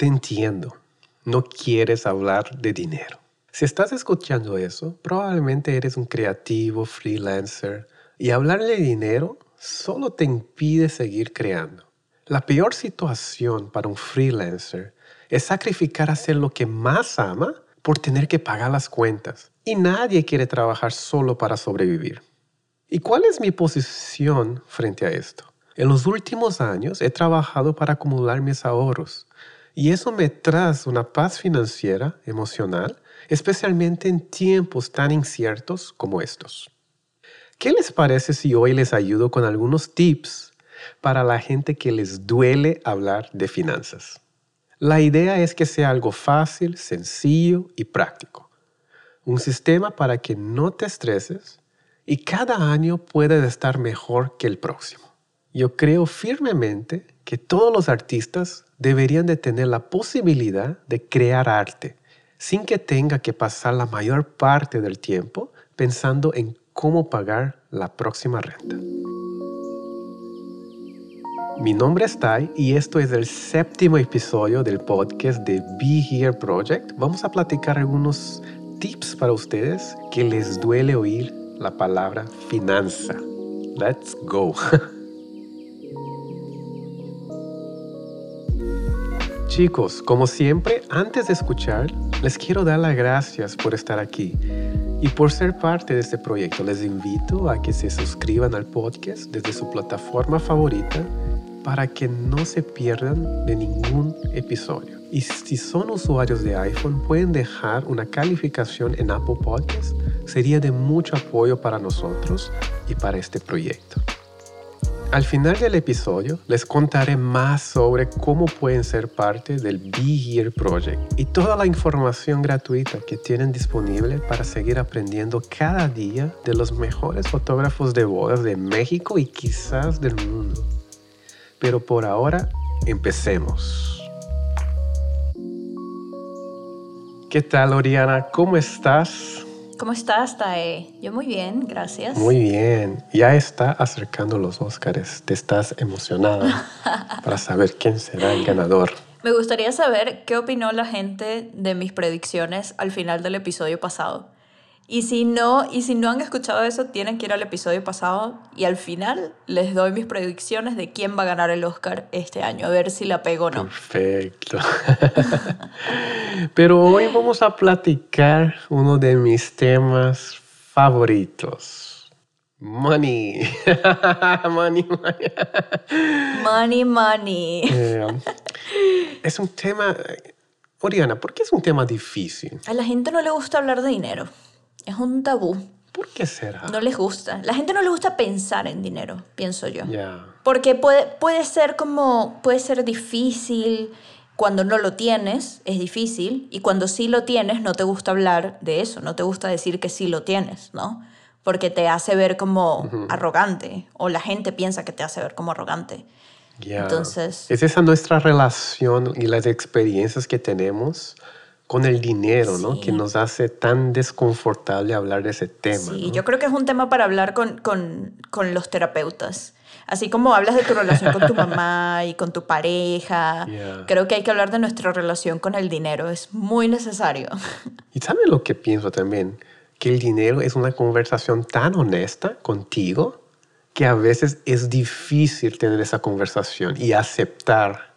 te entiendo. No quieres hablar de dinero. Si estás escuchando eso, probablemente eres un creativo, freelancer, y hablar de dinero solo te impide seguir creando. La peor situación para un freelancer es sacrificar hacer lo que más ama por tener que pagar las cuentas. Y nadie quiere trabajar solo para sobrevivir. ¿Y cuál es mi posición frente a esto? En los últimos años he trabajado para acumular mis ahorros y eso me trae una paz financiera, emocional, especialmente en tiempos tan inciertos como estos. ¿Qué les parece si hoy les ayudo con algunos tips para la gente que les duele hablar de finanzas? La idea es que sea algo fácil, sencillo y práctico. Un sistema para que no te estreses y cada año puedas estar mejor que el próximo. Yo creo firmemente que todos los artistas deberían de tener la posibilidad de crear arte sin que tenga que pasar la mayor parte del tiempo pensando en cómo pagar la próxima renta. Mi nombre es Tai y esto es el séptimo episodio del podcast de Be Here Project. Vamos a platicar algunos tips para ustedes que les duele oír la palabra finanza. Let's go. Chicos, como siempre, antes de escuchar, les quiero dar las gracias por estar aquí y por ser parte de este proyecto. Les invito a que se suscriban al podcast desde su plataforma favorita para que no se pierdan de ningún episodio. Y si son usuarios de iPhone, pueden dejar una calificación en Apple Podcasts. Sería de mucho apoyo para nosotros y para este proyecto. Al final del episodio les contaré más sobre cómo pueden ser parte del Be Here Project y toda la información gratuita que tienen disponible para seguir aprendiendo cada día de los mejores fotógrafos de bodas de México y quizás del mundo. Pero por ahora, empecemos. ¿Qué tal, Oriana? ¿Cómo estás? ¿Cómo estás, Tae? Yo muy bien, gracias. Muy bien. Ya está acercando los Óscares. ¿Te estás emocionada para saber quién será el ganador? Me gustaría saber qué opinó la gente de mis predicciones al final del episodio pasado. Y si no, y si no han escuchado eso, tienen que ir al episodio pasado y al final les doy mis predicciones de quién va a ganar el Oscar este año, a ver si la pego o no. Perfecto. Pero hoy vamos a platicar uno de mis temas favoritos. Money. money, money. money, money. Eh, es un tema... Oriana, ¿por qué es un tema difícil? A la gente no le gusta hablar de dinero. Es un tabú. ¿Por qué será? No les gusta. La gente no le gusta pensar en dinero, pienso yo. Porque puede, puede ser como, puede ser difícil. Cuando no lo tienes, es difícil. Y cuando sí lo tienes, no te gusta hablar de eso. No te gusta decir que sí lo tienes, ¿no? Porque te hace ver como arrogante. O la gente piensa que te hace ver como arrogante. Entonces... Es esa nuestra relación y las experiencias que tenemos con el dinero, ¿no? Que nos hace tan desconfortable hablar de ese tema. Sí, yo creo que es un tema para hablar con, con, con, los terapeutas. Así como hablas de tu relación con tu mamá y con tu pareja, creo que hay que hablar de nuestra relación con el dinero. Es muy necesario. Y sabes lo que pienso también? Que el dinero es una conversación tan honesta contigo que a veces es difícil tener esa conversación y aceptar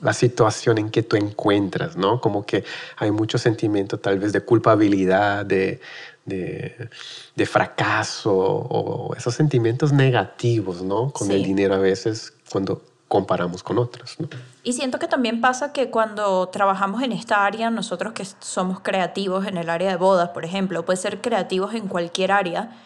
la situación en que tú encuentras, ¿no? Como que hay mucho sentimiento tal vez de culpabilidad, de, de, fracaso o esos sentimientos negativos, ¿no? Con el dinero a veces cuando comparamos con otros. ¿no? Y siento que también pasa que cuando trabajamos en esta área, nosotros que somos creativos en el área de bodas, por ejemplo, puede ser creativos en cualquier área,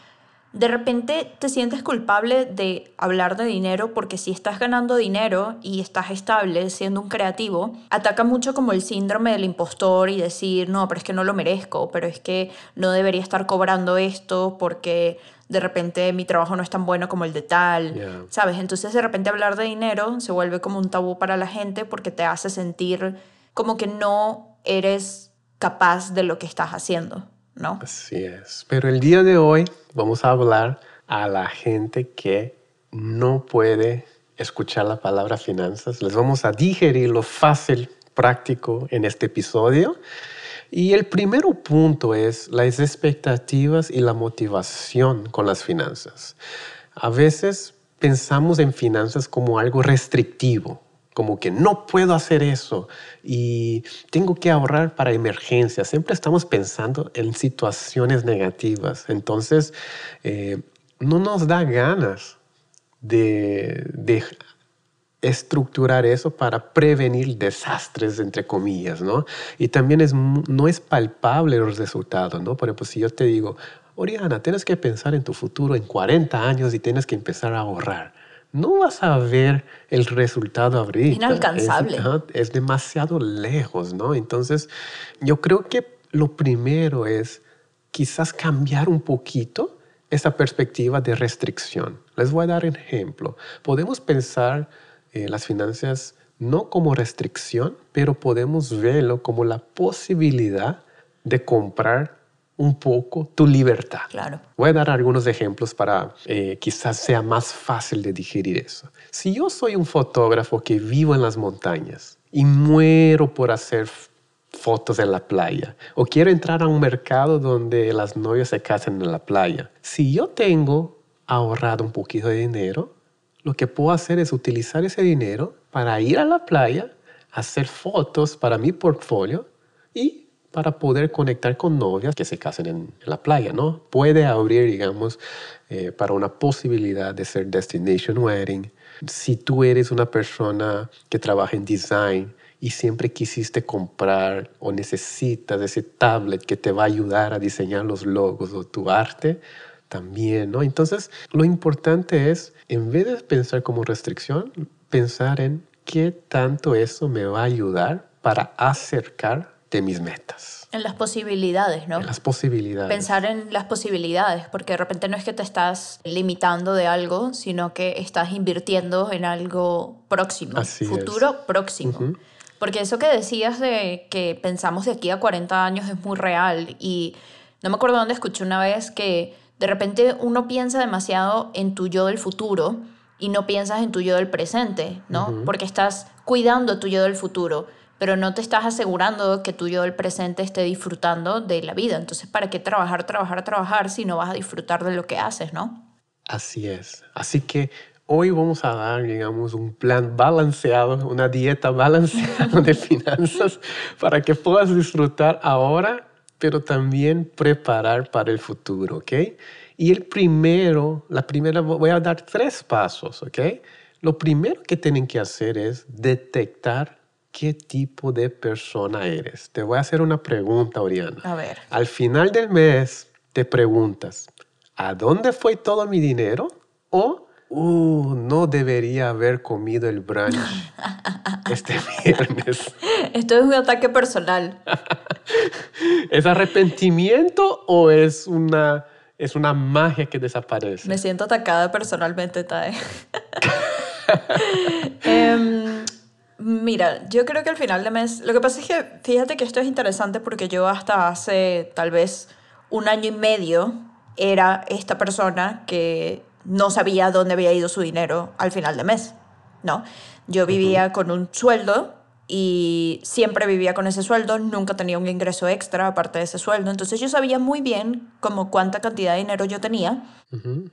de repente te sientes culpable de hablar de dinero porque si estás ganando dinero y estás estable siendo un creativo, ataca mucho como el síndrome del impostor y decir, no, pero es que no lo merezco, pero es que no debería estar cobrando esto porque de repente mi trabajo no es tan bueno como el de tal, ¿sabes? Entonces de repente hablar de dinero se vuelve como un tabú para la gente porque te hace sentir como que no eres capaz de lo que estás haciendo. ¿No? Así es. Pero el día de hoy vamos a hablar a la gente que no puede escuchar la palabra finanzas. Les vamos a digerir lo fácil práctico en este episodio. Y el primer punto es las expectativas y la motivación con las finanzas. A veces pensamos en finanzas como algo restrictivo, como que no puedo hacer eso y tengo que ahorrar para emergencias. Siempre estamos pensando en situaciones negativas. Entonces, eh, no nos da ganas de, de estructurar eso para prevenir desastres, entre comillas, ¿no? Y también es, no es palpable los resultados, ¿no? Por ejemplo, si yo te digo, Oriana, tienes que pensar en tu futuro en 40 años y tienes que empezar a ahorrar. No vas a ver el resultado ahorita. Inalcanzable. Es, es demasiado lejos, ¿no? Entonces, yo creo que lo primero es quizás cambiar un poquito esa perspectiva de restricción. Les voy a dar un ejemplo. Podemos pensar eh, las finanzas no como restricción, pero podemos verlo como la posibilidad de comprar un poco tu libertad. Claro. Voy a dar algunos ejemplos para eh, quizás sea más fácil de digerir eso. Si yo soy un fotógrafo que vivo en las montañas y muero por hacer fotos en la playa o quiero entrar a un mercado donde las novias se casan en la playa, si yo tengo ahorrado un poquito de dinero, lo que puedo hacer es utilizar ese dinero para ir a la playa, hacer fotos para mi portfolio y para poder conectar con novias que se casen en, la playa, ¿no? Puede abrir, digamos, eh, para una posibilidad de ser destination wedding. Si tú eres una persona que trabaja en design y siempre quisiste comprar o necesitas ese tablet que te va a ayudar a diseñar los logos o tu arte, también, ¿no? Entonces, lo importante es, en vez de pensar como restricción, pensar en qué tanto eso me va a ayudar para acercar de mis metas. En las posibilidades, ¿no? En las posibilidades. Pensar en las posibilidades, porque de repente no es que te estás limitando de algo, sino que estás invirtiendo en algo próximo, Así futuro próximo. Porque eso que decías de que pensamos de aquí a 40 años es muy real y no me acuerdo dónde escuché una vez que de repente uno piensa demasiado en tu yo del futuro y no piensas en tu yo del presente, ¿no? Porque estás cuidando tu yo del futuro, pero no te estás asegurando que tu yo del presente esté disfrutando de la vida. Entonces, ¿para qué trabajar, trabajar, trabajar si no vas a disfrutar de lo que haces, ¿no? Así es. Así que hoy vamos a dar, digamos, un plan balanceado, una dieta balanceada de finanzas para que puedas disfrutar ahora pero también preparar para el futuro, ¿ok? Y el primero, la primera, voy a dar tres pasos, ¿ok? Lo primero que tienen que hacer es detectar qué tipo de persona eres. Te voy a hacer una pregunta, Oriana. A ver. Al final del mes te preguntas, ¿a dónde fue todo mi dinero? O uh, no debería haber comido el brunch este viernes. Esto es un ataque personal. ¿Es arrepentimiento o es una, es una magia que desaparece? Me siento atacada personalmente, Tae. Em, mira, yo creo que al final de mes, lo que pasa es que fíjate que esto es interesante porque yo hasta hace tal vez un año y medio era esta persona que no sabía dónde había ido su dinero al final de mes, ¿no? Yo vivía con un sueldo y siempre vivía con ese sueldo, nunca tenía un ingreso extra aparte de ese sueldo, entonces yo sabía muy bien como cuánta cantidad de dinero yo tenía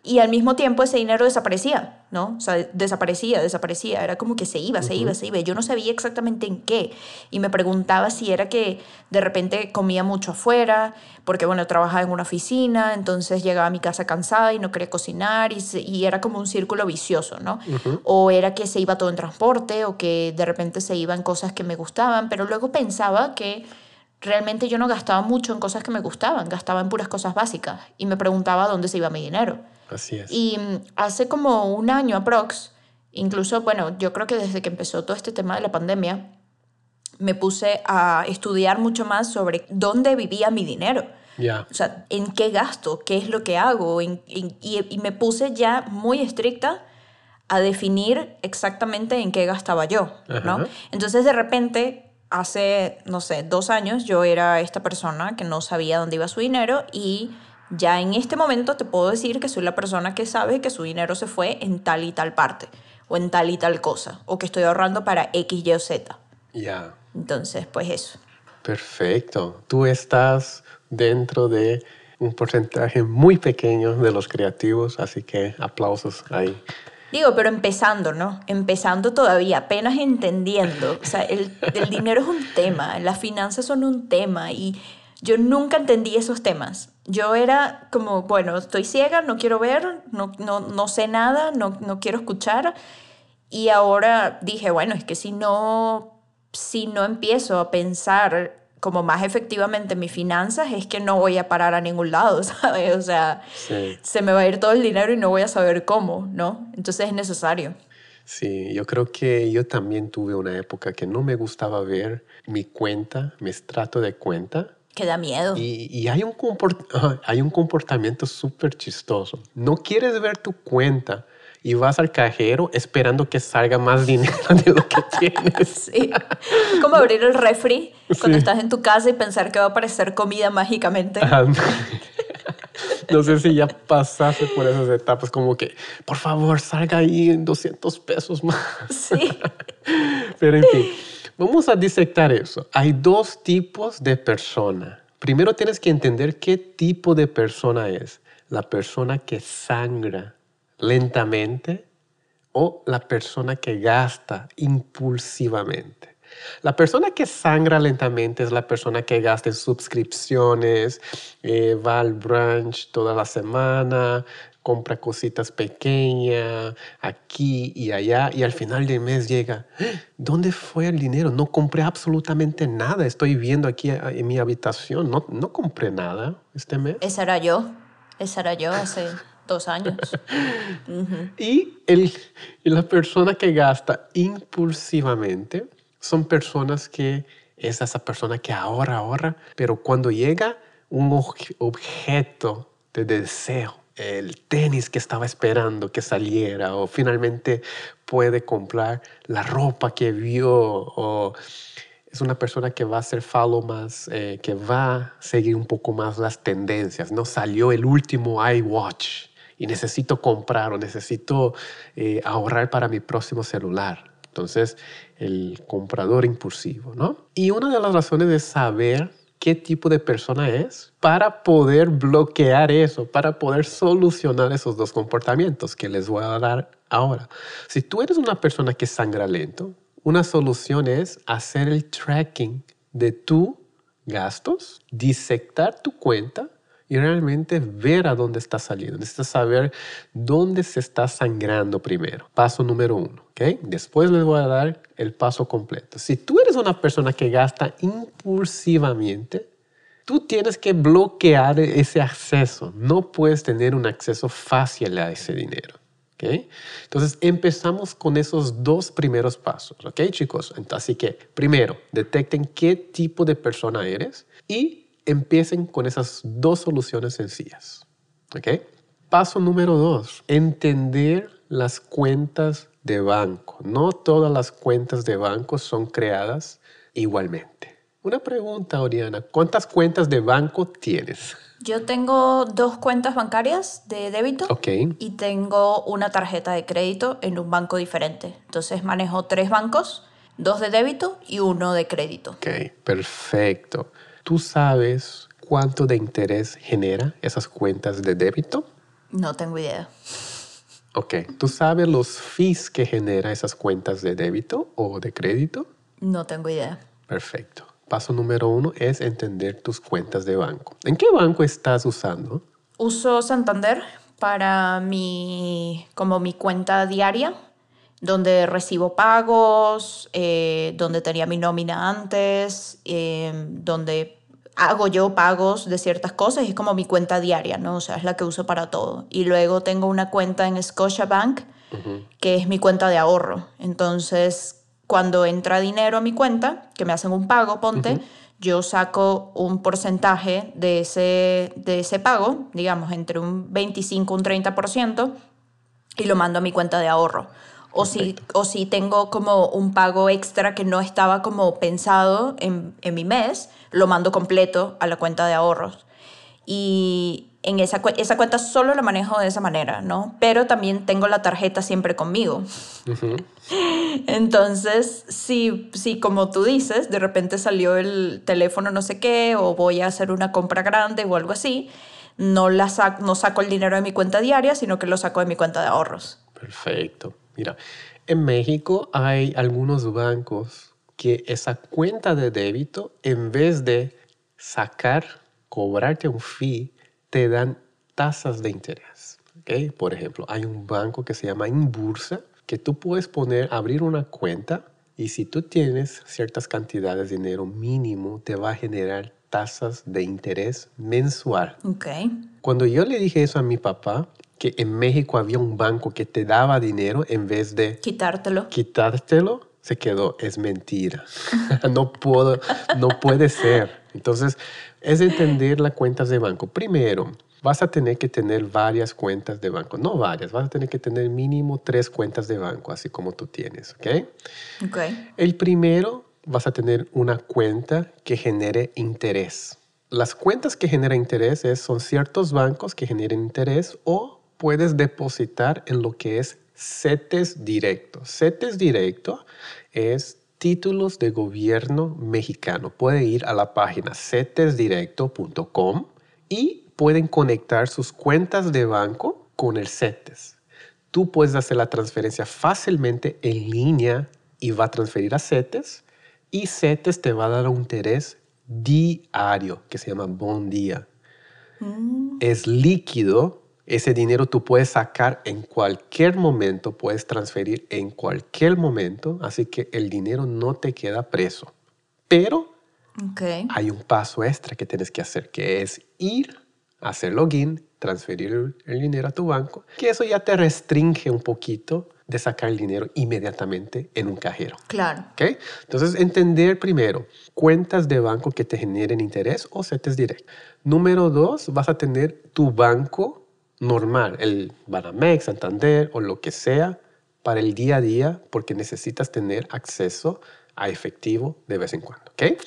y al mismo tiempo ese dinero desaparecía, ¿no? O sea, desaparecía, desaparecía, era como que se iba, se iba, se iba, yo no sabía exactamente en qué y me preguntaba si era que de repente comía mucho afuera, porque bueno, trabajaba en una oficina, entonces llegaba a mi casa cansada y no quería cocinar y, y era como un círculo vicioso, ¿no? O era que se iba todo en transporte o que de repente se iba en cosas que me gustaban, pero luego pensaba que realmente yo no gastaba mucho en cosas que me gustaban, gastaba en puras cosas básicas y me preguntaba dónde se iba mi dinero. Así es. Y mm, hace como un año aprox, incluso, bueno, yo creo que desde que empezó todo este tema de la pandemia, me puse a estudiar mucho más sobre dónde vivía mi dinero. Ya. O sea, en qué gasto, qué es lo que hago. y, y me puse ya muy estricta a definir exactamente en qué gastaba yo, ¿no? Entonces, de repente, hace, no sé, dos años yo era esta persona que no sabía dónde iba su dinero y ya en este momento te puedo decir que soy la persona que sabe que su dinero se fue en tal y tal parte o en tal y tal cosa o que estoy ahorrando para X, Y o Z. Ya. Entonces, pues eso. Perfecto. Tú estás dentro de un porcentaje muy pequeño de los creativos, así que aplausos ahí. Digo, pero empezando, ¿no? Empezando todavía, apenas entendiendo. O sea, el, el dinero es un tema, las finanzas son un tema y yo nunca entendí esos temas. Yo era como, bueno, estoy ciega, no quiero ver, no, no, no sé nada, no, no quiero escuchar. Y ahora dije, bueno, es que si no, si no empiezo a pensar como más efectivamente mis finanzas, es que no voy a parar a ningún lado, ¿sabes? O sea, se me va a ir todo el dinero y no voy a saber cómo, ¿no? Entonces es necesario. Sí, yo creo que yo también tuve una época que no me gustaba ver mi cuenta, mi estrato de cuenta. Que da miedo. Y, y hay, un hay un comportamiento súper chistoso. No quieres ver tu cuenta y vas al cajero esperando que salga más dinero de lo que tienes. Sí. Como abrir el refri cuando estás en tu casa y pensar que va a aparecer comida mágicamente. no sé si ya pasaste por esas etapas, como que, por favor, salga ahí en 200 pesos más. Sí. Pero en fin, vamos a disectar eso. Hay dos tipos de persona. Primero tienes que entender qué tipo de persona es. La persona que sangra lentamente o la persona que gasta impulsivamente. La persona que sangra lentamente es la persona que gasta en suscripciones, eh, va al brunch toda la semana, compra cositas pequeñas aquí y allá y al final del mes llega, ¿dónde fue el dinero? No compré absolutamente nada, estoy viendo aquí en mi habitación, no, no compré nada este mes. Esa era yo, esa era yo hace dos años. y, el, y la persona que gasta impulsivamente son personas que es esa persona que ahorra, ahorra, pero cuando llega un objeto de deseo, el tenis que estaba esperando que saliera o finalmente puede comprar la ropa que vio o es una persona que va a hacer follow más, eh, que va a seguir un poco más las tendencias. No salió el último iWatch y necesito comprar o necesito eh, ahorrar para mi próximo celular. Entonces, el comprador impulsivo, ¿no? Y una de las razones de saber qué tipo de persona es para poder bloquear eso, para poder solucionar esos dos comportamientos que les voy a dar ahora. Si tú eres una persona que sangra lento, una solución es hacer el tracking de tus gastos, disectar tu cuenta y realmente ver a dónde está saliendo. Necesitas saber dónde se está sangrando primero. Paso número uno. ¿okay? Después les voy a dar el paso completo. Si tú eres una persona que gasta impulsivamente, tú tienes que bloquear ese acceso. No puedes tener un acceso fácil a ese dinero. ¿Okay? Entonces empezamos con esos dos primeros pasos, ¿ok chicos? Así que primero, detecten qué tipo de persona eres y empiecen con esas dos soluciones sencillas. ¿Ok? Paso número dos, entender las cuentas de banco. No todas las cuentas de banco son creadas igualmente. Una pregunta, Oriana, ¿cuántas cuentas de banco tienes? Yo tengo dos cuentas bancarias de débito okay. y tengo una tarjeta de crédito en un banco diferente. Entonces manejo tres bancos, dos de débito y uno de crédito. Ok, perfecto. ¿Tú sabes cuánto de interés genera esas cuentas de débito? No tengo idea. Ok, ¿tú sabes los fees que genera esas cuentas de débito o de crédito? No tengo idea. Perfecto. Paso número uno es entender tus cuentas de banco. ¿En qué banco estás usando? Uso Santander para mi, como mi cuenta diaria, donde recibo pagos, eh, donde tenía mi nómina antes, eh, donde hago yo pagos de ciertas cosas y es como mi cuenta diaria, ¿no? O sea, es la que uso para todo. Y luego tengo una cuenta en Scotiabank, que es mi cuenta de ahorro. Entonces, cuando entra dinero a mi cuenta, que me hacen un pago, ponte, yo saco un porcentaje de ese, de ese pago, digamos, entre un 25 y un 30%, y lo mando a mi cuenta de ahorro. O si, o si tengo como un pago extra que no estaba como pensado en, en mi mes, lo mando completo a la cuenta de ahorros. Y en esa, esa cuenta solo la manejo de esa manera, ¿no? Pero también tengo la tarjeta siempre conmigo. Entonces, si, si como tú dices, de repente salió el teléfono no sé qué, o voy a hacer una compra grande o algo así, no, la sac- no saco el dinero de mi cuenta diaria, sino que lo saco de mi cuenta de ahorros. Perfecto. Mira, en México hay algunos bancos que esa cuenta de débito, en vez de sacar, cobrarte un fee, te dan tasas de interés. ¿ok? Por ejemplo, hay un banco que se llama Inbursa, que tú puedes poner, abrir una cuenta y si tú tienes ciertas cantidades de dinero mínimo, te va a generar tasas de interés mensual. Ok. Cuando yo le dije eso a mi papá, que en México había un banco que te daba dinero en vez de Quitártelo. quitártelo, se quedó, es mentira. no, puedo, no puede ser. Entonces, es entender las cuentas de banco. Primero, vas a tener que tener varias cuentas de banco. No varias, vas a tener que tener mínimo tres cuentas de banco, así como tú tienes, ¿ok? Ok. El primero, vas a tener una cuenta que genere interés. Las cuentas que generan interés es- son ciertos bancos que generen interés o puedes depositar en lo que es CETES directo. CETES directo es títulos de gobierno mexicano. Puede ir a la página cetesdirecto.com y pueden conectar sus cuentas de banco con el CETES tú puedes hacer la transferencia fácilmente en línea y va a transferir a CETES y CETES te va a dar un interés diario que se llama bon día. Es líquido, ese dinero tú puedes sacar en cualquier momento, puedes transferir en cualquier momento, así que el dinero no te queda preso. Pero Ok. hay un paso extra que tienes que hacer, que es ir, hacer login, transferir el- dinero a tu banco, que eso ya te restringe un poquito de sacar el dinero inmediatamente en un cajero. Claro. ¿ok? Entonces, entender primero cuentas de banco que te generen interés o CETES direct. Número dos, vas a tener tu banco normal, el Banamex, Santander o lo que sea, para el día a día, porque necesitas tener acceso a efectivo de vez en cuando. ¿ok?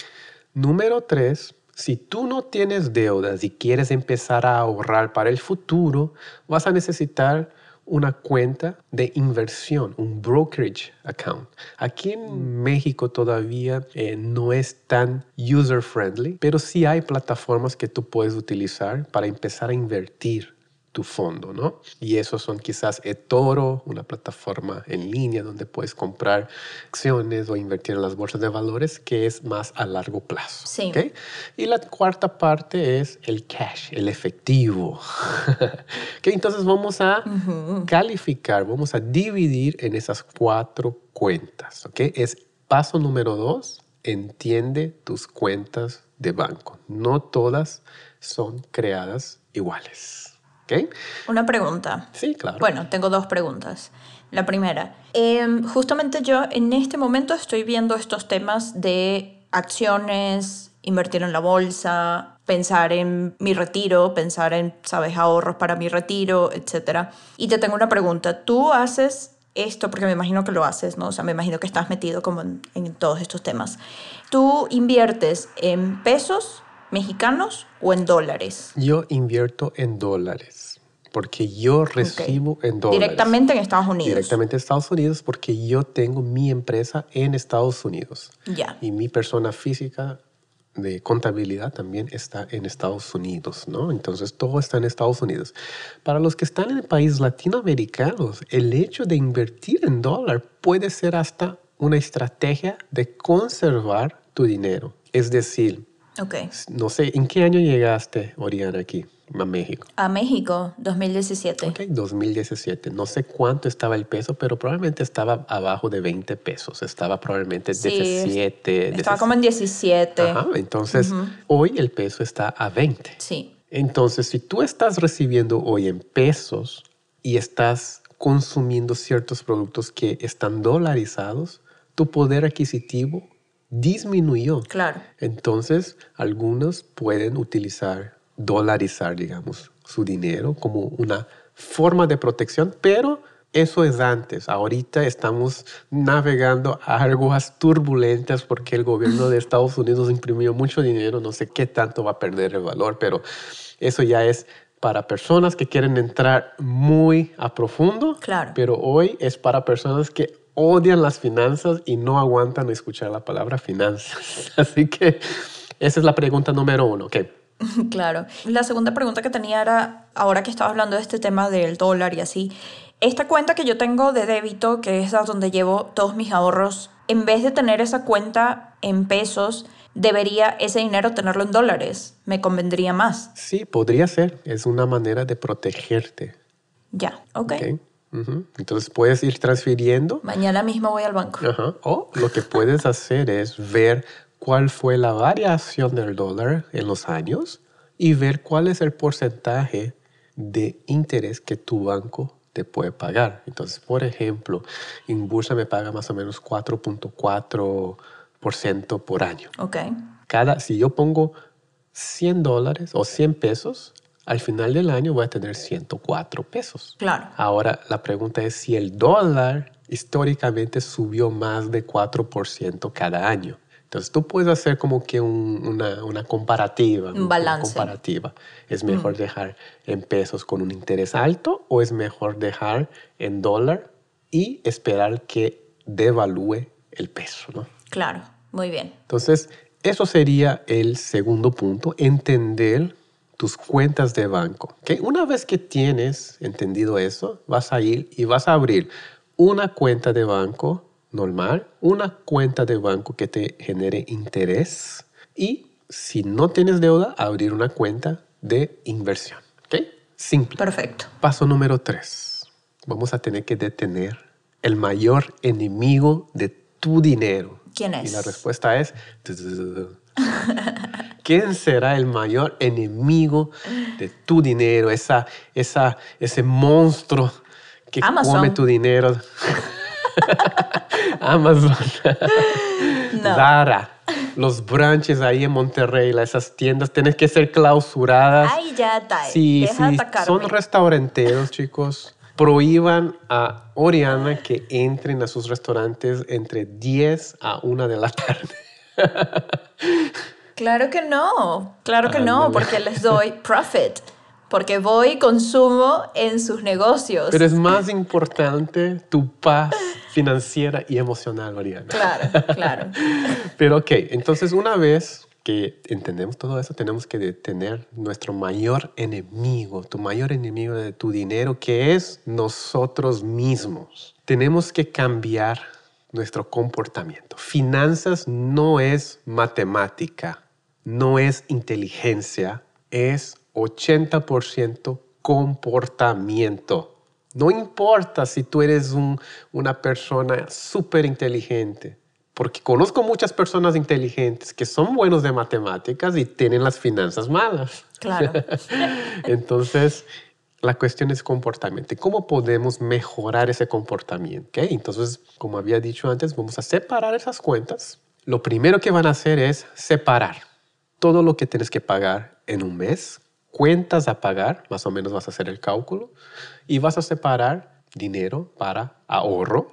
Número tres, si tú no tienes deudas y quieres empezar a ahorrar para el futuro, vas a necesitar una cuenta de inversión, un brokerage account. Aquí en México todavía eh, no es tan user friendly, pero sí hay plataformas que tú puedes utilizar para empezar a invertir tu fondo, ¿no? Y esos son quizás eToro, una plataforma en línea donde puedes comprar acciones o invertir en las bolsas de valores, que es más a largo plazo. Sí. ¿ok? Y la cuarta parte es el cash, el efectivo. ¿Ok? Entonces vamos a calificar, vamos a dividir en esas cuatro cuentas. ¿ok? Es paso número dos, entiende tus cuentas de banco. No todas son creadas iguales. Una pregunta. Sí, claro. Bueno, tengo dos preguntas. La primera, em, justamente yo en este momento estoy viendo estos temas de acciones, invertir en la bolsa, pensar en mi retiro, pensar en, sabes, ahorros para mi retiro, etc. Y te tengo una pregunta. ¿Tú haces esto? Porque me imagino que lo haces, ¿no? O sea, me imagino que estás metido como en, en todos estos temas. ¿Tú inviertes en pesos mexicanos o en dólares? Yo invierto en dólares porque yo recibo en dólares. Directamente en Estados Unidos. Directamente en Estados Unidos porque yo tengo mi empresa en Estados Unidos. Ya. Y mi persona física de contabilidad también está en Estados Unidos, ¿no? Entonces todo está en Estados Unidos. Para los que están en países latinoamericanos, el hecho de invertir en dólar puede ser hasta una estrategia de conservar tu dinero. Es decir, Ok. no sé, ¿en qué año llegaste, Oriana, aquí a México? A México, 2017. Ok, 2017. No sé cuánto estaba el peso, pero probablemente estaba abajo de 20 pesos. Estaba probablemente Sí, 17. Estaba como en 17. Ajá, entonces, hoy el peso está a 20. Sí. Entonces, si tú estás recibiendo hoy en pesos y estás consumiendo ciertos productos que están dolarizados, tu poder adquisitivo disminuyó. Claro. Entonces, algunos pueden utilizar, dolarizar, digamos, su dinero como una forma de protección, pero eso es antes. Ahorita estamos navegando a aguas turbulentas porque el gobierno de Estados Unidos imprimió mucho dinero. No sé qué tanto va a perder el valor, pero eso ya es para personas que quieren entrar muy a profundo. Claro. Pero hoy es para personas que odian las finanzas y no aguantan escuchar la palabra finanzas. Así que esa es la pregunta número uno. Okay. Claro. La segunda pregunta que tenía era, ahora que estaba hablando de este tema del dólar y así, esta cuenta que yo tengo de débito, que es donde llevo todos mis ahorros, en vez de tener esa cuenta en pesos, debería ese dinero tenerlo en dólares. Me convendría más. Sí, podría ser. Es una manera de protegerte. Ya, ok. okay. Entonces puedes ir transfiriendo. Mañana mismo voy al banco. O lo que puedes hacer es ver cuál fue la variación del dólar en los años y ver cuál es el porcentaje de interés que tu banco te puede pagar. Entonces, por ejemplo, en Bursa me paga más o menos 4.4% por año. Ok. Cada, si yo pongo 100 dólares o 100 pesos, al final del año voy a tener 104 pesos. Claro. Ahora, la pregunta es si el dólar históricamente subió más de 4% cada año. Entonces tú puedes hacer como que una, una, comparativa. Un balance. comparativa. ¿Es mejor dejar en pesos con un interés alto o es mejor dejar en dólar y esperar que devalúe el peso? ¿no? Claro, muy bien. Entonces, eso sería el segundo punto, entender tus cuentas de banco. Que una vez que tienes entendido eso, vas a ir y vas a abrir una cuenta de banco normal, una cuenta de banco que te genere interés y si no tienes deuda, abrir una cuenta de inversión. ¿Ok? Simple. Perfecto. Paso número tres. Vamos a tener que detener el mayor enemigo de tu dinero. ¿Quién es? Y la respuesta es... ¿Quién será el mayor enemigo de tu dinero? Esa, esa, ese monstruo que come tu dinero. Amazon. Zara. Los branches ahí en Monterrey, esas tiendas, tienen que ser clausuradas. Ay, ya está. Sí, sí. Son restauranteros, chicos. Prohíban a Oriana que entren a sus restaurantes entre 10 a 1 de la tarde. Claro que no, claro que no, porque les doy profit porque voy y consumo en sus negocios. Pero es más importante tu paz financiera y emocional, Mariana. Claro, claro. Pero ok, entonces una vez que entendemos todo eso, tenemos que detener nuestro mayor enemigo, tu mayor enemigo de tu dinero, que es nosotros mismos. Tenemos que cambiar nuestro comportamiento. Finanzas no es matemática, no es inteligencia, es 80% comportamiento. No importa si tú eres una persona súper inteligente, porque conozco muchas personas inteligentes que son buenos de matemáticas y tienen las finanzas malas. Claro. Entonces, la cuestión es comportamiento. ¿Cómo podemos mejorar ese comportamiento? Entonces, como había dicho antes, vamos a separar esas cuentas. Lo primero que van a hacer es separar todo lo que tienes que pagar en un mes cuentas a pagar, más o menos vas a hacer el cálculo, y vas a separar dinero para ahorro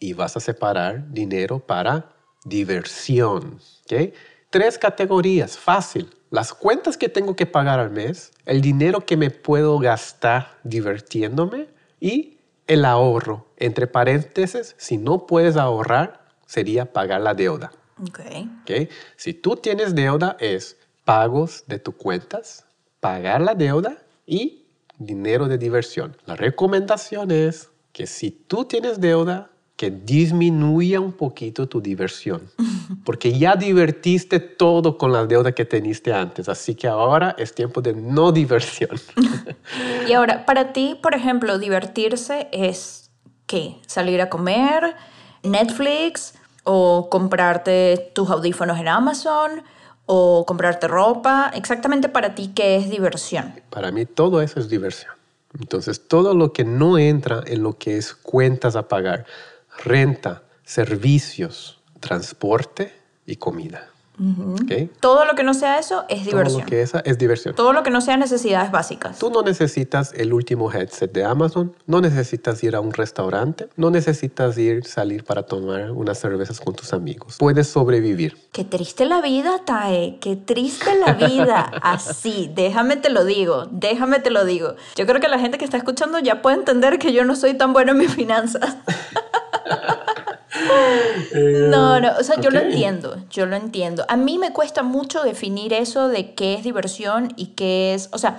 y vas a separar dinero para diversión. ¿okay? Tres categorías, fácil. Las cuentas que tengo que pagar al mes, el dinero que me puedo gastar divirtiéndome y el ahorro. Entre paréntesis, si no puedes ahorrar, sería pagar la deuda. Okay. ¿okay? Si tú tienes deuda, es pagos de tus cuentas, pagar la deuda y dinero de diversión. La recomendación es que si tú tienes deuda, que disminuya un poquito tu diversión, porque ya divertiste todo con la deuda que teniste antes, así que ahora es tiempo de no diversión. y ahora, para ti, por ejemplo, divertirse es qué? Salir a comer, Netflix o comprarte tus audífonos en Amazon o comprarte ropa. Exactamente para ti, ¿qué es diversión? Para mí todo eso es diversión. Entonces, todo lo que no entra en lo que es cuentas a pagar, renta, servicios, transporte y comida. ¿ok? Todo lo que no sea eso es Todo diversión. lo que esa es diversión. Todo lo que no sea necesidades básicas. Tú no necesitas el último headset de Amazon, no necesitas ir a un restaurante, no necesitas ir salir para tomar unas cervezas con tus amigos. Puedes sobrevivir. Qué triste la vida, Tae. Qué triste la vida. Así, déjame te lo digo. Déjame te lo digo. Yo creo que la gente que está escuchando ya puede entender que yo no soy tan buena en mis finanzas. No, no, o sea, yo lo entiendo, yo lo entiendo. A mí me cuesta mucho definir eso de qué es diversión y qué es, o sea,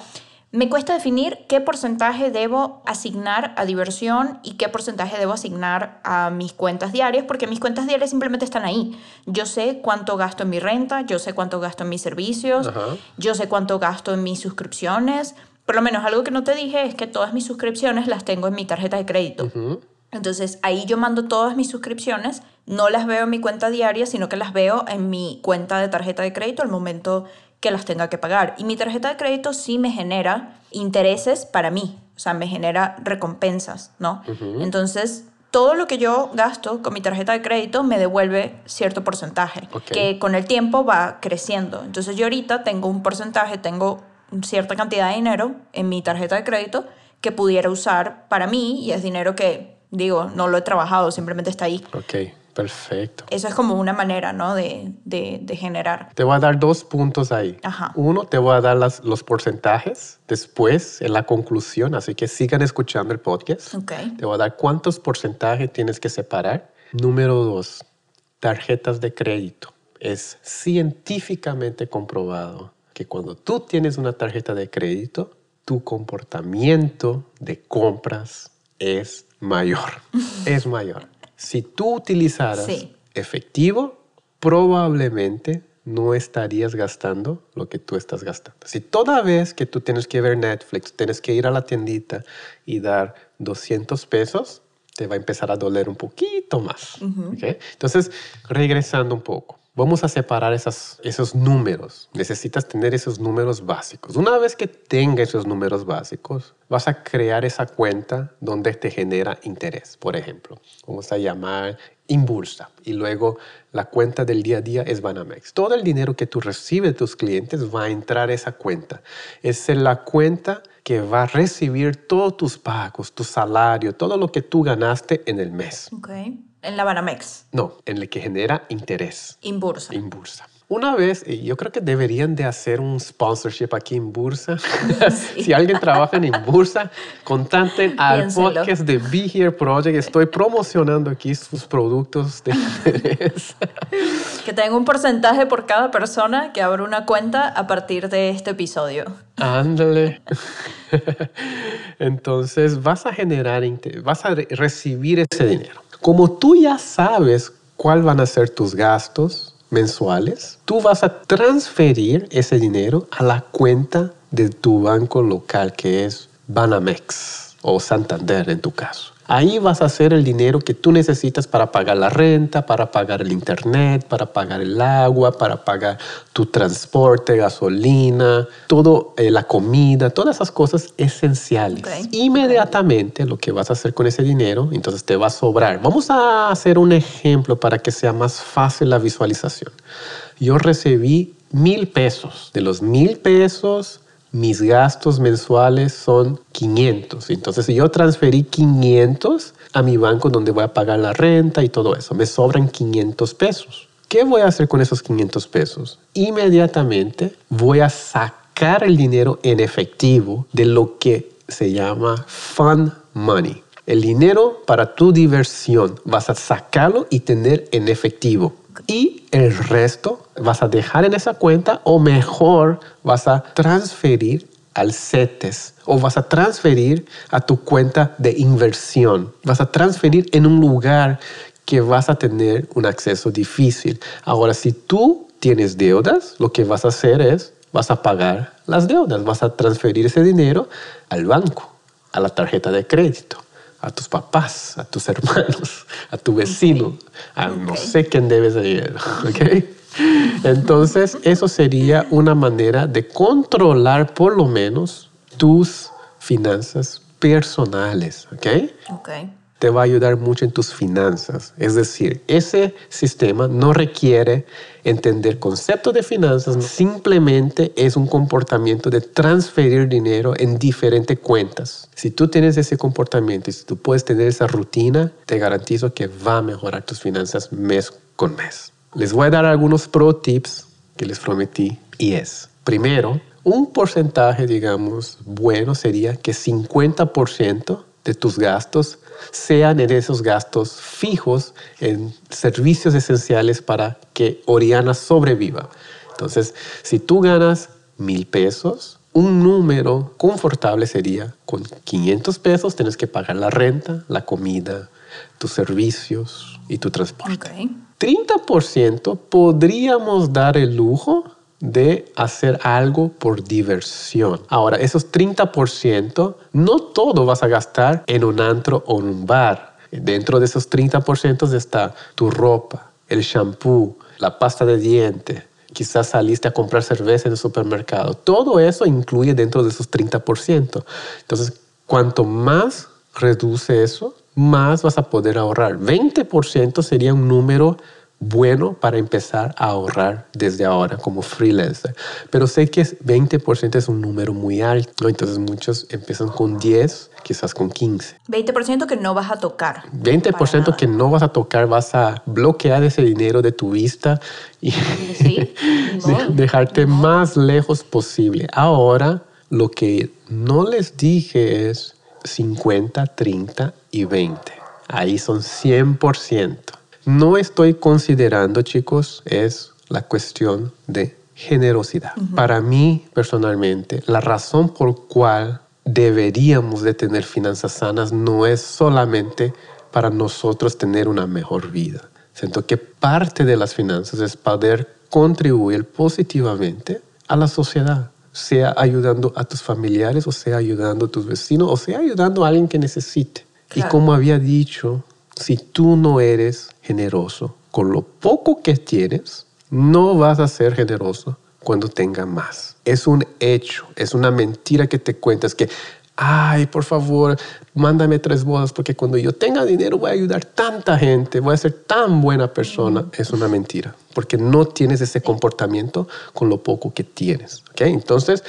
me cuesta definir qué porcentaje debo asignar a diversión y qué porcentaje debo asignar a mis cuentas diarias, porque mis cuentas diarias simplemente están ahí. Yo sé cuánto gasto en mi renta, yo sé cuánto gasto en mis servicios, Ajá. yo sé cuánto gasto en mis suscripciones. Por lo menos algo que no te dije es que todas mis suscripciones las tengo en mi tarjeta de crédito. Ujú. Entonces ahí yo mando todas mis suscripciones, no las veo en mi cuenta diaria, sino que las veo en mi cuenta de tarjeta de crédito al momento que las tenga que pagar. Y mi tarjeta de crédito sí me genera intereses para mí, o sea, me genera recompensas, ¿no? Entonces, todo lo que yo gasto con mi tarjeta de crédito me devuelve cierto porcentaje, Ok. que con el tiempo va creciendo. Entonces yo ahorita tengo un porcentaje, tengo cierta cantidad de dinero en mi tarjeta de crédito que pudiera usar para mí y es dinero que, digo, no lo he trabajado, simplemente está ahí. Ok, perfecto. Eso es como una manera, ¿no? De, de, de generar. Te voy a dar dos puntos ahí. Ajá. Uno, te voy a dar las- los porcentajes después, en la conclusión, así que sigan escuchando el podcast. Ok. Te voy a dar cuántos porcentajes tienes que separar. Número dos, tarjetas de crédito. Es científicamente comprobado que cuando tú tienes una tarjeta de crédito, tu comportamiento de compras es mayor. es mayor. Si tú utilizaras Sí. efectivo, probablemente no estarías gastando lo que tú estás gastando. Si toda vez que tú tienes que ver Netflix, tienes que ir a la tiendita y dar 200 pesos, te va a empezar a doler un poquito más. Entonces, regresando un poco. Vamos a separar esas, esos números. Necesitas tener esos números básicos. Una vez que tengas esos números básicos, vas a crear esa cuenta donde te genera interés. Por ejemplo, vamos a llamar Inbursa y luego la cuenta del día a día es Banamex. Todo el dinero que tú recibes de tus clientes va a entrar a esa cuenta. Es la cuenta que va a recibir todos tus pagos, tu salario, todo lo que tú ganaste en el mes. Ok. En la Banamex, No, en el que genera interés en bursa. en Bursa. Una vez, yo creo que deberían de hacer un sponsorship aquí en Bursa. si alguien trabaja en Bursa, contacten al Piénselo. podcast de Be Here Project. Estoy promocionando aquí sus productos de interés. Que tenga un porcentaje por cada persona que abra una cuenta a partir de este episodio. Ándale. Entonces vas a generar, vas a re- recibir ese dinero. Como tú ya sabes cuál van a ser tus gastos mensuales, tú vas a transferir ese dinero a la cuenta de tu banco local que es Banamex o Santander en tu caso. Ahí vas a hacer el dinero que tú necesitas para pagar la renta, para pagar el internet, para pagar el agua, para pagar tu transporte, gasolina, todo, eh, la comida, todas esas cosas esenciales. Inmediatamente lo que vas a hacer con ese dinero, entonces te va a sobrar. Vamos a hacer un ejemplo para que sea más fácil la visualización. Yo recibí mil pesos. De los mil pesos, mis gastos mensuales son 500. Entonces, si yo transferí 500 a mi banco donde voy a pagar la renta y todo eso, me sobran 500 pesos. ¿Qué voy a hacer con esos 500 pesos? Inmediatamente voy a sacar el dinero en efectivo de lo que se llama fun money. El dinero para tu diversión vas a sacarlo y tener en efectivo. Y el resto vas a dejar en esa cuenta o mejor vas a transferir al CETES o vas a transferir a tu cuenta de inversión. Vas a transferir en un lugar que vas a tener un acceso difícil. Ahora, si tú tienes deudas, lo que vas a hacer es, vas a pagar las deudas, vas a transferir ese dinero al banco, a la tarjeta de crédito, a tus papás, a tus hermanos, a tu vecino, a no Ok. sé quién debes de dinero, ¿ok? Entonces, eso sería una manera de controlar por lo menos tus finanzas personales, ¿ok? Ok. Te va a ayudar mucho en tus finanzas. Es decir, ese sistema no requiere entender conceptos de finanzas, simplemente es un comportamiento de transferir dinero en diferentes cuentas. Si tú tienes ese comportamiento y si tú puedes tener esa rutina, te garantizo que va a mejorar tus finanzas mes con mes. Les voy a dar algunos pro tips que les prometí y es, primero, un porcentaje, digamos, bueno sería que 50% de tus gastos sean en esos gastos fijos en servicios esenciales para que Oriana sobreviva. Entonces, si tú ganas mil pesos, un número confortable sería con 500 pesos tienes que pagar la renta, la comida, tus servicios y tu transporte. 30% podríamos dar el lujo de hacer algo por diversión. Ahora, esos 30%, no todo vas a gastar en un antro o en un bar. Dentro de esos 30% está tu ropa, el shampoo, la pasta de diente, quizás saliste a comprar cerveza en el supermercado. Todo eso incluye dentro de esos 30%. Entonces, cuanto más reduce eso, más vas a poder ahorrar. 20% sería un número bueno para empezar a ahorrar desde ahora como freelancer. Pero sé que 20% es un número muy alto, entonces muchos empiezan con 10, quizás con 15. 20% que no vas a tocar. 20% que no vas a tocar, vas a bloquear ese dinero de tu vista y dejarte más lejos posible. Ahora, lo que no les dije es 50, 30 y 20. Ahí son 100% no estoy considerando, chicos, es la cuestión de generosidad. Para mí, personalmente, la razón por cual deberíamos de tener finanzas sanas no es solamente para nosotros tener una mejor vida. Siento que parte de las finanzas es poder contribuir positivamente a la sociedad, sea ayudando a tus familiares, o sea ayudando a tus vecinos, o sea ayudando a alguien que necesite. Y como había dicho, si tú no eres generoso con lo poco que tienes, no vas a ser generoso cuando tenga más. Es un hecho, es una mentira que te cuentas que, ay, por favor, mándame tres bodas porque cuando yo tenga dinero voy a ayudar tanta gente, voy a ser tan buena persona. Es una mentira, porque no tienes ese comportamiento con lo poco que tienes. ¿okay? Entonces,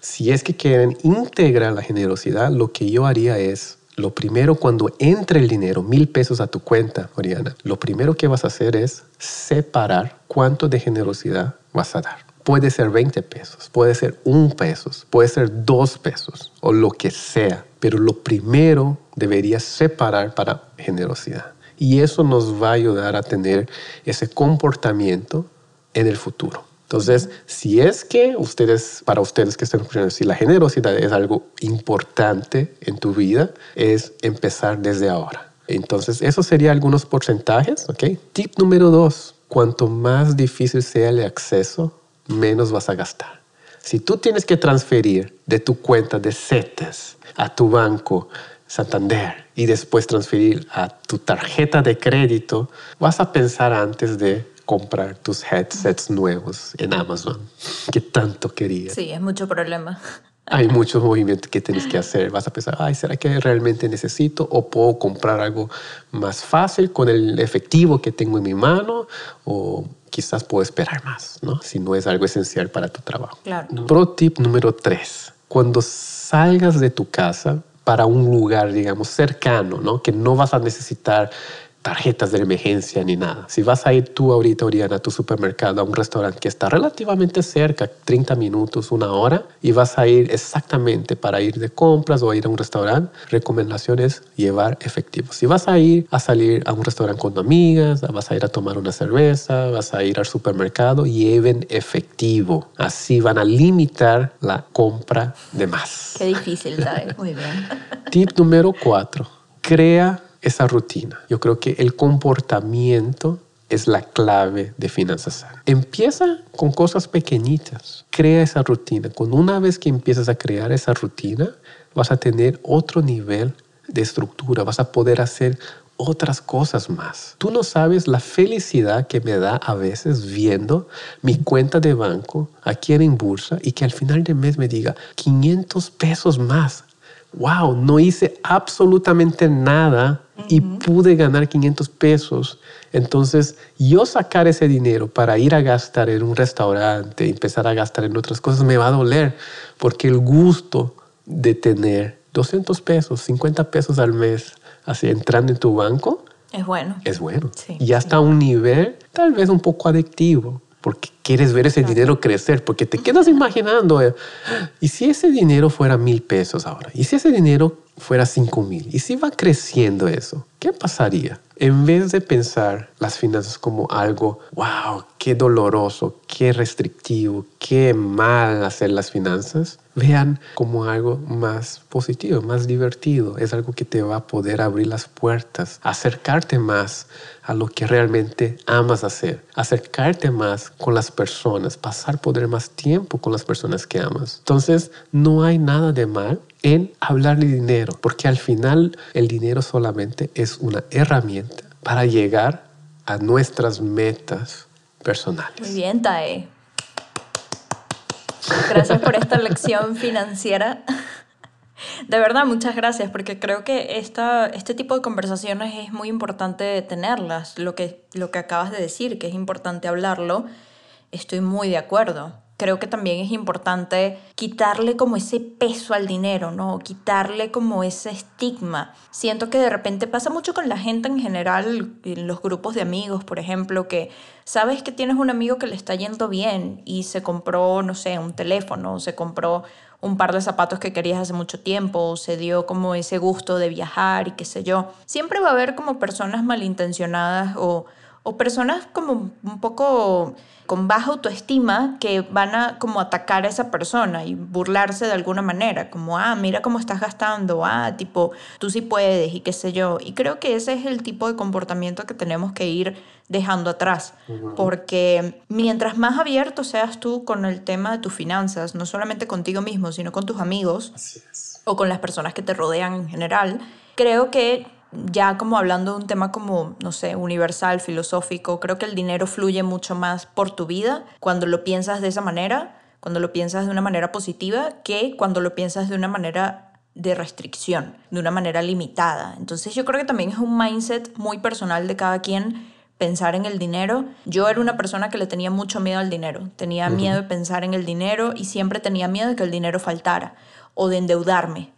si es que quieren integrar la generosidad, lo que yo haría es lo primero cuando entre el dinero, mil pesos a tu cuenta, Oriana, lo primero que vas a hacer es separar cuánto de generosidad vas a dar. Puede ser 20 pesos, puede ser un peso, puede ser dos pesos o lo que sea, pero lo primero deberías separar para generosidad. Y eso nos va a ayudar a tener ese comportamiento en el futuro. Entonces, si es que ustedes, para ustedes que están escuchando, si la generosidad es algo importante en tu vida, es empezar desde ahora. Entonces, eso sería algunos porcentajes, ¿ok? Tip número dos, cuanto más difícil sea el acceso, menos vas a gastar. Si tú tienes que transferir de tu cuenta de CETES a tu banco Santander y después transferir a tu tarjeta de crédito, vas a pensar antes de comprar tus headsets nuevos en Amazon, que tanto quería. Sí, es mucho problema. Hay muchos movimientos que tienes que hacer. Vas a pensar, ay, ¿será que realmente necesito? ¿O puedo comprar algo más fácil con el efectivo que tengo en mi mano? ¿O quizás puedo esperar más, ¿no? Si no es algo esencial para tu trabajo. Claro. Pro tip número tres. Cuando salgas de tu casa para un lugar, digamos, cercano, ¿no? Que no vas a necesitar tarjetas de emergencia ni nada. Si vas a ir tú ahorita, Oriana, a tu supermercado, a un restaurante que está relativamente cerca, 30 minutos, una hora, y vas a ir exactamente para ir de compras o ir a un restaurante, recomendación es llevar efectivo. Si vas a ir a salir a un restaurante con amigas, vas a ir a tomar una cerveza, vas a ir al supermercado, lleven efectivo. Así van a limitar la compra de más. Qué difícil, ¿sabes? Muy bien. Tip número cuatro. Crea esa rutina. Yo creo que el comportamiento es la clave de finanzas sanas. Empieza con cosas pequeñitas. Crea esa rutina. Cuando una vez que empiezas a crear esa rutina, vas a tener otro nivel de estructura. Vas a poder hacer otras cosas más. Tú no sabes la felicidad que me da a veces viendo mi cuenta de banco aquí en Bursa y que al final del mes me diga 500 pesos más. Wow, no hice absolutamente nada y pude ganar 500 pesos. Entonces, yo sacar ese dinero para ir a gastar en un restaurante, empezar a gastar en otras cosas, me va a doler, porque el gusto de tener 200 pesos, 50 pesos al mes, así entrando en tu banco, es bueno. Es bueno. y hasta un nivel tal vez un poco adictivo, porque quieres ver ese dinero crecer, porque te quedas imaginando, eh, ¿y si ese dinero fuera mil pesos ahora? ¿Y si ese dinero fuera 5 mil y si va creciendo eso, ¿qué pasaría? En vez de pensar las finanzas como algo, wow, qué doloroso, qué restrictivo, qué mal hacer las finanzas, vean como algo más positivo, más divertido. Es algo que te va a poder abrir las puertas, acercarte más a lo que realmente amas hacer, acercarte más con las personas, pasar poder más tiempo con las personas que amas. Entonces, no hay nada de mal en hablar de dinero, porque al final el dinero solamente es una herramienta para llegar a nuestras metas personales. Muy bien, Tae. Gracias por esta lección financiera. De verdad, muchas gracias, porque creo que esta, este tipo de conversaciones es muy importante tenerlas. Lo que, lo que acabas de decir, que es importante hablarlo, estoy muy de acuerdo creo que también es importante quitarle como ese peso al dinero, ¿no? Quitarle como ese estigma. Siento que de repente pasa mucho con la gente en general, en los grupos de amigos, por ejemplo, que sabes que tienes un amigo que le está yendo bien y se compró, no sé, un teléfono, se compró un par de zapatos que querías hace mucho tiempo, o se dio como ese gusto de viajar y qué sé yo. Siempre va a haber como personas malintencionadas o, o personas como un poco con baja autoestima que van a como atacar a esa persona y burlarse de alguna manera, como, ah, mira cómo estás gastando, ah, tipo, tú sí puedes y qué sé yo. Y creo que ese es el tipo de comportamiento que tenemos que ir dejando atrás, porque mientras más abierto seas tú con el tema de tus finanzas, no solamente contigo mismo, sino con tus amigos o con las personas que te rodean en general, creo que ya como hablando de un tema como, no sé, universal, filosófico, creo que el dinero fluye mucho más por tu vida cuando lo piensas de esa manera, cuando lo piensas de una manera positiva, que cuando lo piensas de una manera de restricción, de una manera limitada. Entonces yo creo que también es un mindset muy personal de cada quien pensar en el dinero. Yo era una persona que le tenía mucho miedo al dinero, tenía miedo de pensar en el dinero y siempre tenía miedo de que el dinero faltara o de endeudarme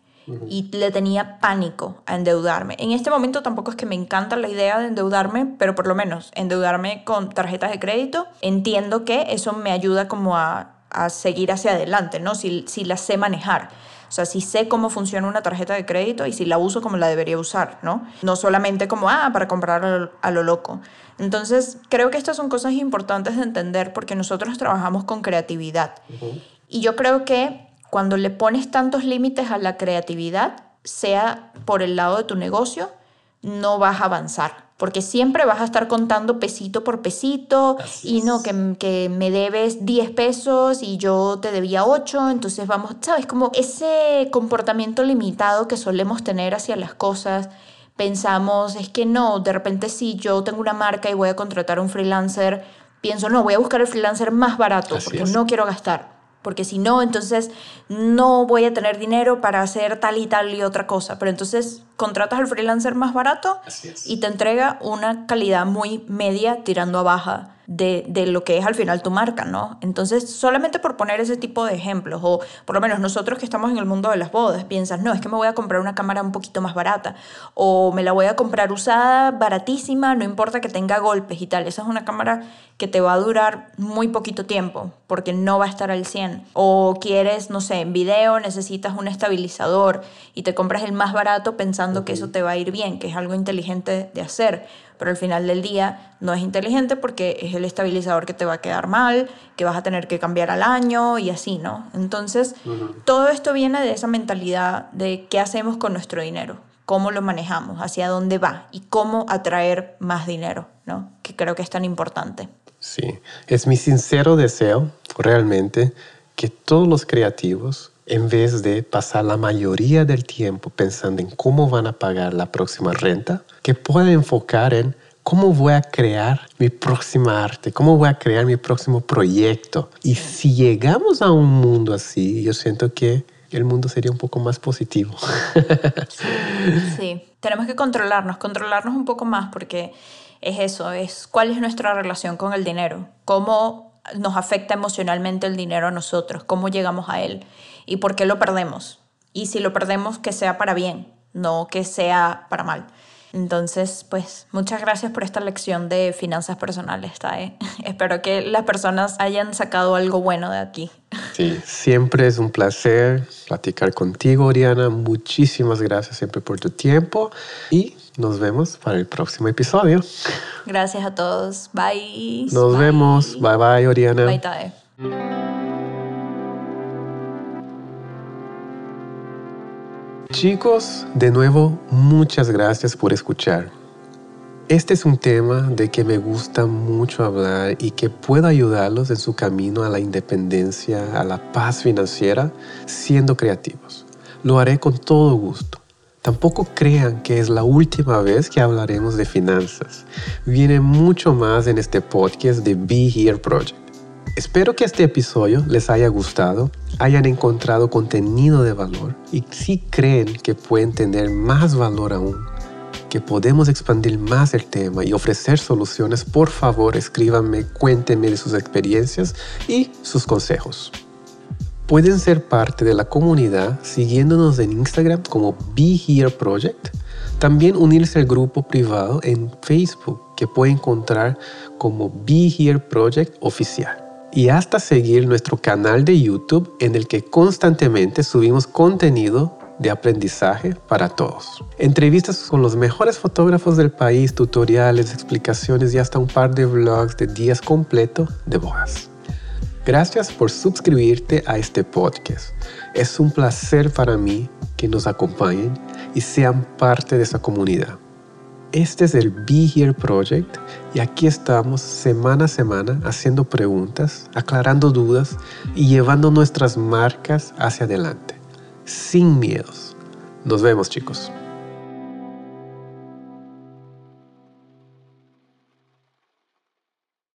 y le tenía pánico a endeudarme. En este momento tampoco es que me encanta la idea de endeudarme, pero por lo menos endeudarme con tarjetas de crédito, entiendo que eso me ayuda como a, a seguir hacia adelante, ¿no? Si, si la sé manejar. O sea, si sé cómo funciona una tarjeta de crédito y si la uso como la debería usar, ¿no? No solamente como, ah, para comprar a lo, loco. Entonces, creo que estas son cosas importantes de entender porque nosotros trabajamos con creatividad. Y yo creo que cuando le pones tantos límites a la creatividad, sea por el lado de tu negocio, no vas a avanzar. Porque siempre vas a estar contando pesito por pesito y no, que, que, me debes 10 pesos y yo te debía 8, entonces vamos, ¿sabes? Como ese comportamiento limitado que solemos tener hacia las cosas, pensamos, es que no, de repente si yo tengo una marca y voy a contratar a un freelancer, pienso, no, voy a buscar el freelancer más barato porque no quiero gastar porque si no, entonces no voy a tener dinero para hacer tal y tal y otra cosa. Pero entonces contratas al freelancer más barato y te entrega una calidad muy media tirando a baja de, de, lo que es al final tu marca, ¿no? Entonces, solamente por poner ese tipo de ejemplos, o por lo menos nosotros que estamos en el mundo de las bodas, piensas, no, es que me voy a comprar una cámara un poquito más barata, o me la voy a comprar usada, baratísima, no importa que tenga golpes y tal. Esa es una cámara que te va a durar muy poquito tiempo, porque no va a estar al 100. O quieres, no sé, en video necesitas un estabilizador y te compras el más barato pensando que eso te va a ir bien, que es algo inteligente de hacer pero al final del día no es inteligente porque es el estabilizador que te va a quedar mal, que vas a tener que cambiar al año y así, ¿no? Entonces, todo esto viene de esa mentalidad de qué hacemos con nuestro dinero, cómo lo manejamos, hacia dónde va y cómo atraer más dinero, ¿no? Que creo que es tan importante. Sí, es mi sincero deseo realmente que todos los creativos en vez de pasar la mayoría del tiempo pensando en cómo van a pagar la próxima renta, que puedan enfocar en cómo voy a crear mi próxima arte, cómo voy a crear mi próximo proyecto. Y si llegamos a un mundo así, yo siento que el mundo sería un poco más positivo. sí, tenemos que controlarnos, controlarnos un poco más porque es eso, es cuál es nuestra relación con el dinero, cómo nos afecta emocionalmente el dinero a nosotros, cómo llegamos a él y por qué lo perdemos. Y si lo perdemos, que sea para bien, no que sea para mal. Entonces, pues muchas gracias por esta lección de finanzas personales, ¿eh? Espero que las personas hayan sacado algo bueno de aquí. Sí, siempre es un placer platicar contigo, Oriana. Muchísimas gracias siempre por tu tiempo y nos vemos para el próximo episodio. Gracias a todos. Bye. Nos vemos. Bye bye, Oriana. Bye, Tae. Chicos, de nuevo, muchas gracias por escuchar. Este es un tema de que me gusta mucho hablar y que puedo ayudarlos en su camino a la independencia, a la paz financiera, siendo creativos. Lo haré con todo gusto. Tampoco crean que es la última vez que hablaremos de finanzas. Viene mucho más en este podcast de Be Here Project. Espero que este episodio les haya gustado, hayan encontrado contenido de valor y si creen que pueden tener más valor aún, que podemos expandir más el tema y ofrecer soluciones, por favor escríbanme, cuéntenme de sus experiencias y sus consejos. Pueden ser parte de la comunidad siguiéndonos en Instagram como Be Here Project. También unirse al grupo privado en Facebook que puede encontrar como Be Here Project Oficial y hasta seguir nuestro canal de YouTube en el que constantemente subimos contenido de aprendizaje para todos. Entrevistas con los mejores fotógrafos del país, tutoriales, explicaciones y hasta un par de vlogs de días completos de bodas. Gracias por suscribirte a este podcast. Es un placer para mí que nos acompañen y sean parte de esa comunidad. Este es el Be Here Project y aquí estamos semana a semana haciendo preguntas, aclarando dudas y llevando nuestras marcas hacia adelante, sin miedos. Nos vemos chicos.